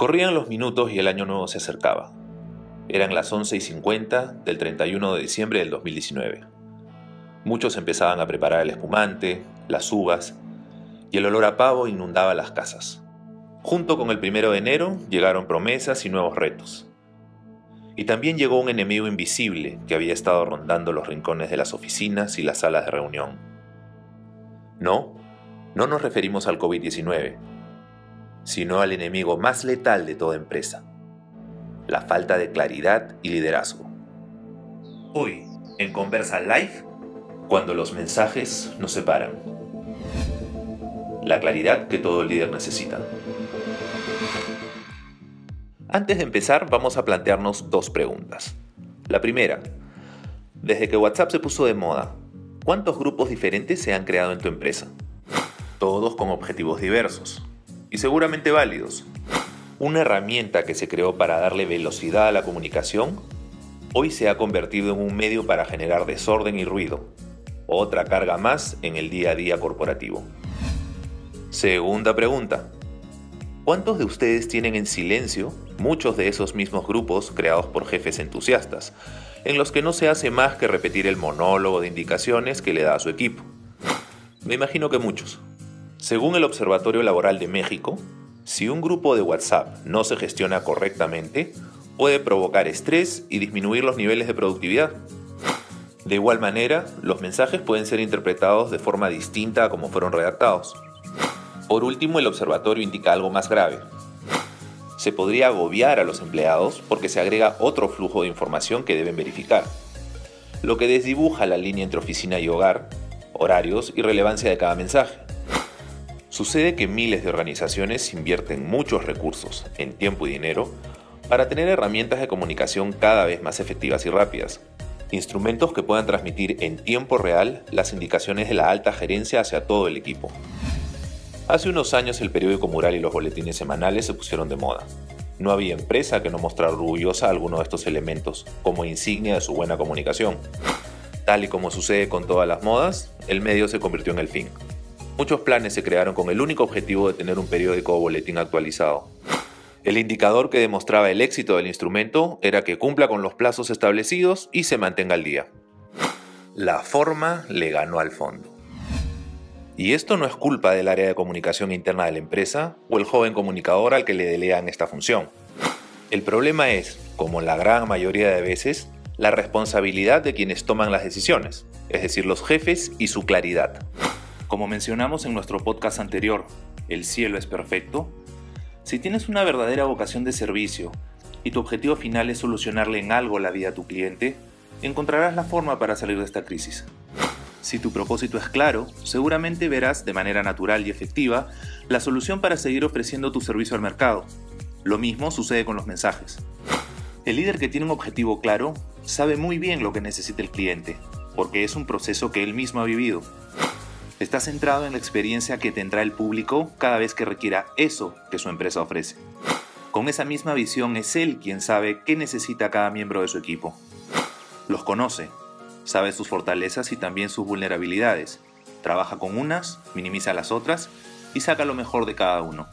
Corrían los minutos y el año nuevo se acercaba. Eran las 11 y 50 del 31 de diciembre del 2019. Muchos empezaban a preparar el espumante, las uvas, y el olor a pavo inundaba las casas. Junto con el primero de enero llegaron promesas y nuevos retos. Y también llegó un enemigo invisible que había estado rondando los rincones de las oficinas y las salas de reunión. No, no nos referimos al COVID-19, sino al enemigo más letal de toda empresa, la falta de claridad y liderazgo. Hoy, en Conversa Live, cuando los mensajes nos separan. La claridad que todo líder necesita. Antes de empezar, vamos a plantearnos dos preguntas. La primera, desde que WhatsApp se puso de moda, ¿cuántos grupos diferentes se han creado en tu empresa? Todos con objetivos diversos y seguramente válidos. Una herramienta que se creó para darle velocidad a la comunicación, hoy se ha convertido en un medio para generar desorden y ruido, otra carga más en el día a día corporativo. Segunda pregunta. ¿Cuántos de ustedes tienen en silencio muchos de esos mismos grupos creados por jefes entusiastas, en los que no se hace más que repetir el monólogo de indicaciones que le da a su equipo? Me imagino que muchos. Según el Observatorio Laboral de México, si un grupo de WhatsApp no se gestiona correctamente, puede provocar estrés y disminuir los niveles de productividad. De igual manera, los mensajes pueden ser interpretados de forma distinta a como fueron redactados. Por último, el observatorio indica algo más grave. Se podría agobiar a los empleados porque se agrega otro flujo de información que deben verificar, lo que desdibuja la línea entre oficina y hogar, horarios y relevancia de cada mensaje. Sucede que miles de organizaciones invierten muchos recursos, en tiempo y dinero, para tener herramientas de comunicación cada vez más efectivas y rápidas. Instrumentos que puedan transmitir en tiempo real las indicaciones de la alta gerencia hacia todo el equipo. Hace unos años el periódico mural y los boletines semanales se pusieron de moda. No había empresa que no mostrara orgullosa alguno de estos elementos como insignia de su buena comunicación. Tal y como sucede con todas las modas, el medio se convirtió en el fin. Muchos planes se crearon con el único objetivo de tener un periódico o boletín actualizado. El indicador que demostraba el éxito del instrumento era que cumpla con los plazos establecidos y se mantenga al día. La forma le ganó al fondo. Y esto no es culpa del área de comunicación interna de la empresa o el joven comunicador al que le delegan esta función. El problema es, como la gran mayoría de veces, la responsabilidad de quienes toman las decisiones, es decir, los jefes y su claridad. Como mencionamos en nuestro podcast anterior, El cielo es perfecto, si tienes una verdadera vocación de servicio y tu objetivo final es solucionarle en algo la vida a tu cliente, encontrarás la forma para salir de esta crisis. Si tu propósito es claro, seguramente verás de manera natural y efectiva la solución para seguir ofreciendo tu servicio al mercado. Lo mismo sucede con los mensajes. El líder que tiene un objetivo claro sabe muy bien lo que necesita el cliente, porque es un proceso que él mismo ha vivido está centrado en la experiencia que tendrá el público cada vez que requiera eso que su empresa ofrece. Con esa misma visión es él quien sabe qué necesita cada miembro de su equipo. Los conoce, sabe sus fortalezas y también sus vulnerabilidades. Trabaja con unas, minimiza las otras y saca lo mejor de cada uno.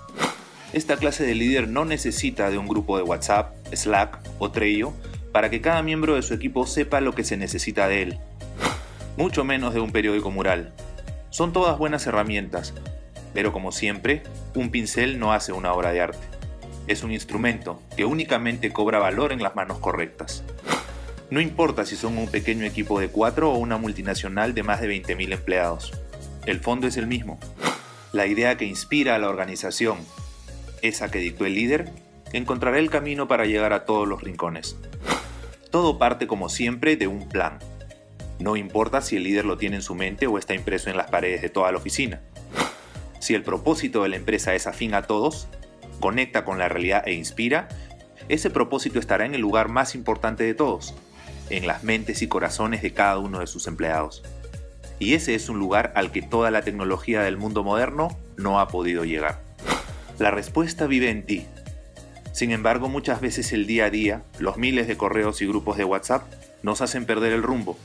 Esta clase de líder no necesita de un grupo de WhatsApp, Slack o Trello para que cada miembro de su equipo sepa lo que se necesita de él. Mucho menos de un periódico mural, son todas buenas herramientas, pero como siempre, un pincel no hace una obra de arte. Es un instrumento que únicamente cobra valor en las manos correctas. No importa si son un pequeño equipo de cuatro o una multinacional de más de 20.000 empleados. El fondo es el mismo. La idea que inspira a la organización, esa que dictó el líder, encontrará el camino para llegar a todos los rincones. Todo parte como siempre de un plan, no importa si el líder lo tiene en su mente o está impreso en las paredes de toda la oficina. Si el propósito de la empresa es afín a todos, conecta con la realidad e inspira, ese propósito estará en el lugar más importante de todos, en las mentes y corazones de cada uno de sus empleados. Y ese es un lugar al que toda la tecnología del mundo moderno no ha podido llegar. La respuesta vive en ti. Sin embargo, muchas veces el día a día, los miles de correos y grupos de WhatsApp nos hacen perder el rumbo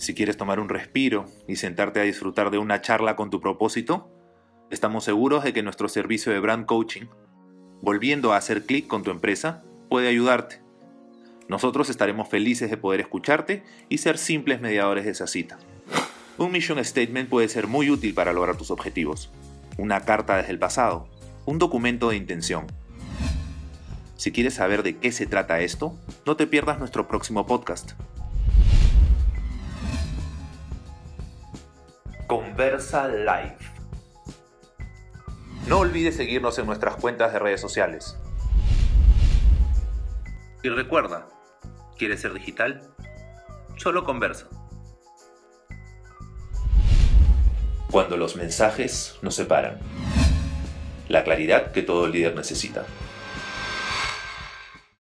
si quieres tomar un respiro y sentarte a disfrutar de una charla con tu propósito, estamos seguros de que nuestro servicio de brand coaching, volviendo a hacer clic con tu empresa, puede ayudarte. Nosotros estaremos felices de poder escucharte y ser simples mediadores de esa cita. Un mission statement puede ser muy útil para lograr tus objetivos. Una carta desde el pasado, un documento de intención. Si quieres saber de qué se trata esto, no te pierdas nuestro próximo podcast. Conversa Live. No olvides seguirnos en nuestras cuentas de redes sociales. Y recuerda, ¿quieres ser digital? Solo conversa. Cuando los mensajes nos separan. La claridad que todo líder necesita.